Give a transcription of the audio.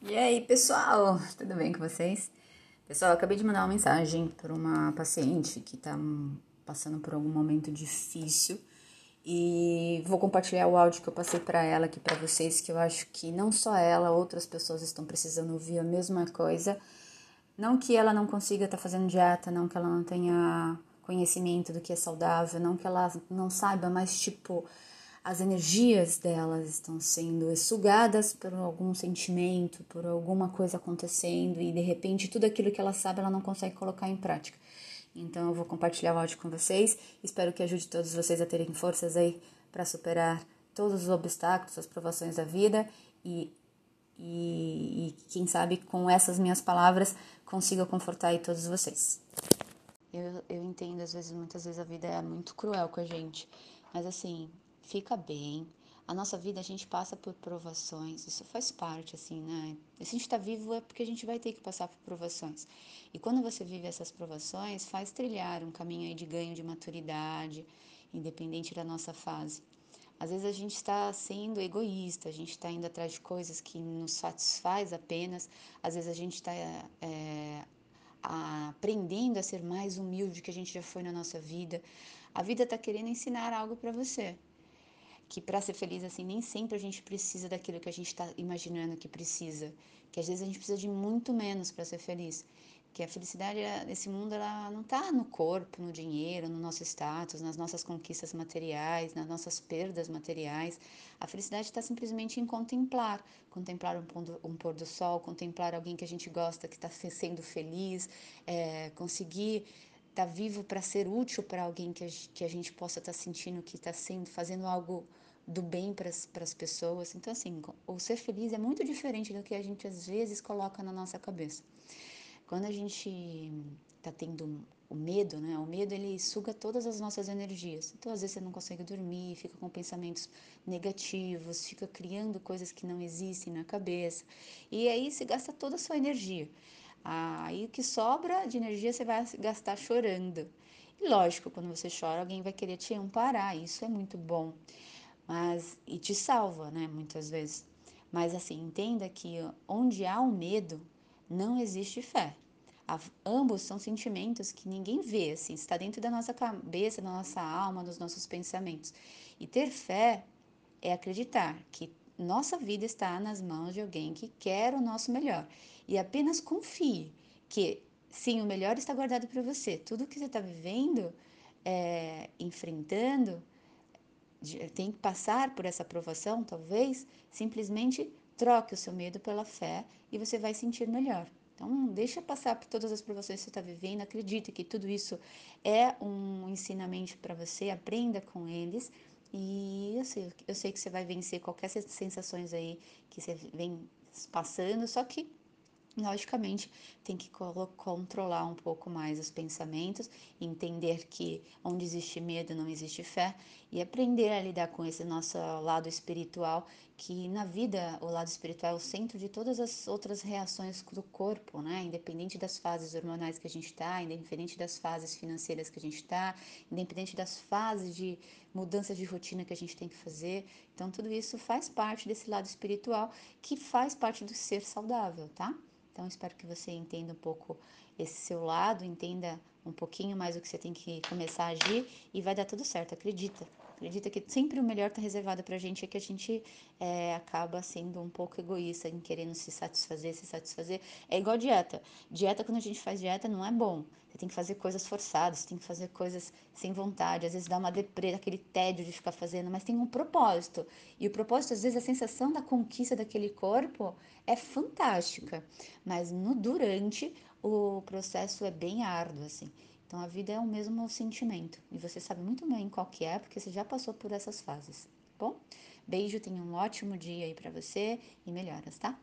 E aí, pessoal, tudo bem com vocês? Pessoal, acabei de mandar uma mensagem para uma paciente que está passando por algum momento difícil e vou compartilhar o áudio que eu passei para ela aqui para vocês, que eu acho que não só ela, outras pessoas estão precisando ouvir a mesma coisa. Não que ela não consiga estar tá fazendo dieta, não que ela não tenha conhecimento do que é saudável, não que ela não saiba, mas tipo, as energias delas estão sendo sugadas por algum sentimento, por alguma coisa acontecendo e de repente tudo aquilo que ela sabe ela não consegue colocar em prática. Então eu vou compartilhar o áudio com vocês. Espero que ajude todos vocês a terem forças aí para superar todos os obstáculos, as provações da vida e, e, e, quem sabe com essas minhas palavras consiga confortar aí todos vocês. Eu, eu entendo, às vezes, muitas vezes a vida é muito cruel com a gente, mas assim, fica bem, a nossa vida a gente passa por provações, isso faz parte, assim, né? Se a gente está vivo é porque a gente vai ter que passar por provações. E quando você vive essas provações, faz trilhar um caminho aí de ganho de maturidade, independente da nossa fase. Às vezes a gente está sendo egoísta, a gente está indo atrás de coisas que nos satisfaz apenas, às vezes a gente está é, aprendendo a ser mais humilde que a gente já foi na nossa vida. A vida está querendo ensinar algo para você que para ser feliz assim nem sempre a gente precisa daquilo que a gente está imaginando que precisa, que às vezes a gente precisa de muito menos para ser feliz, que a felicidade nesse mundo ela não está no corpo, no dinheiro, no nosso status, nas nossas conquistas materiais, nas nossas perdas materiais. A felicidade está simplesmente em contemplar, contemplar um, pôr do, um pôr do sol, contemplar alguém que a gente gosta que está sendo feliz, é, conseguir estar tá vivo para ser útil para alguém que a, que a gente possa estar tá sentindo que está sendo fazendo algo do bem para as pessoas. Então, assim, o ser feliz é muito diferente do que a gente às vezes coloca na nossa cabeça. Quando a gente está tendo o medo, né? O medo ele suga todas as nossas energias. Então, às vezes você não consegue dormir, fica com pensamentos negativos, fica criando coisas que não existem na cabeça. E aí você gasta toda a sua energia. Aí o que sobra de energia você vai gastar chorando. E lógico, quando você chora, alguém vai querer te amparar. Isso é muito bom mas e te salva, né, muitas vezes. Mas assim, entenda que onde há o medo, não existe fé. A, ambos são sentimentos que ninguém vê, assim, está dentro da nossa cabeça, da nossa alma, dos nossos pensamentos. E ter fé é acreditar que nossa vida está nas mãos de alguém que quer o nosso melhor. E apenas confie que sim, o melhor está guardado para você. Tudo que você está vivendo, é, enfrentando, tem que passar por essa aprovação, talvez, simplesmente troque o seu medo pela fé e você vai sentir melhor. Então, deixa passar por todas as provações que você está vivendo, acredite que tudo isso é um ensinamento para você, aprenda com eles. E eu sei, eu sei que você vai vencer qualquer sensações aí que você vem passando, só que Logicamente, tem que controlar um pouco mais os pensamentos, entender que onde existe medo não existe fé e aprender a lidar com esse nosso lado espiritual, que na vida o lado espiritual é o centro de todas as outras reações do corpo, né? Independente das fases hormonais que a gente está, independente das fases financeiras que a gente está, independente das fases de mudança de rotina que a gente tem que fazer. Então, tudo isso faz parte desse lado espiritual que faz parte do ser saudável, tá? Então, espero que você entenda um pouco esse seu lado, entenda um pouquinho mais o que você tem que começar a agir e vai dar tudo certo, acredita. Acredita que sempre o melhor está reservado para a gente, é que a gente é, acaba sendo um pouco egoísta em querendo se satisfazer, se satisfazer. É igual dieta. Dieta, quando a gente faz dieta, não é bom. Você tem que fazer coisas forçadas, você tem que fazer coisas sem vontade. Às vezes dá uma deprê, aquele tédio de ficar fazendo, mas tem um propósito. E o propósito, às vezes, a sensação da conquista daquele corpo é fantástica. Mas no durante, o processo é bem árduo, assim. Então a vida é o mesmo sentimento e você sabe muito bem qual que é, porque você já passou por essas fases, tá bom? Beijo, tenha um ótimo dia aí para você e melhoras, tá?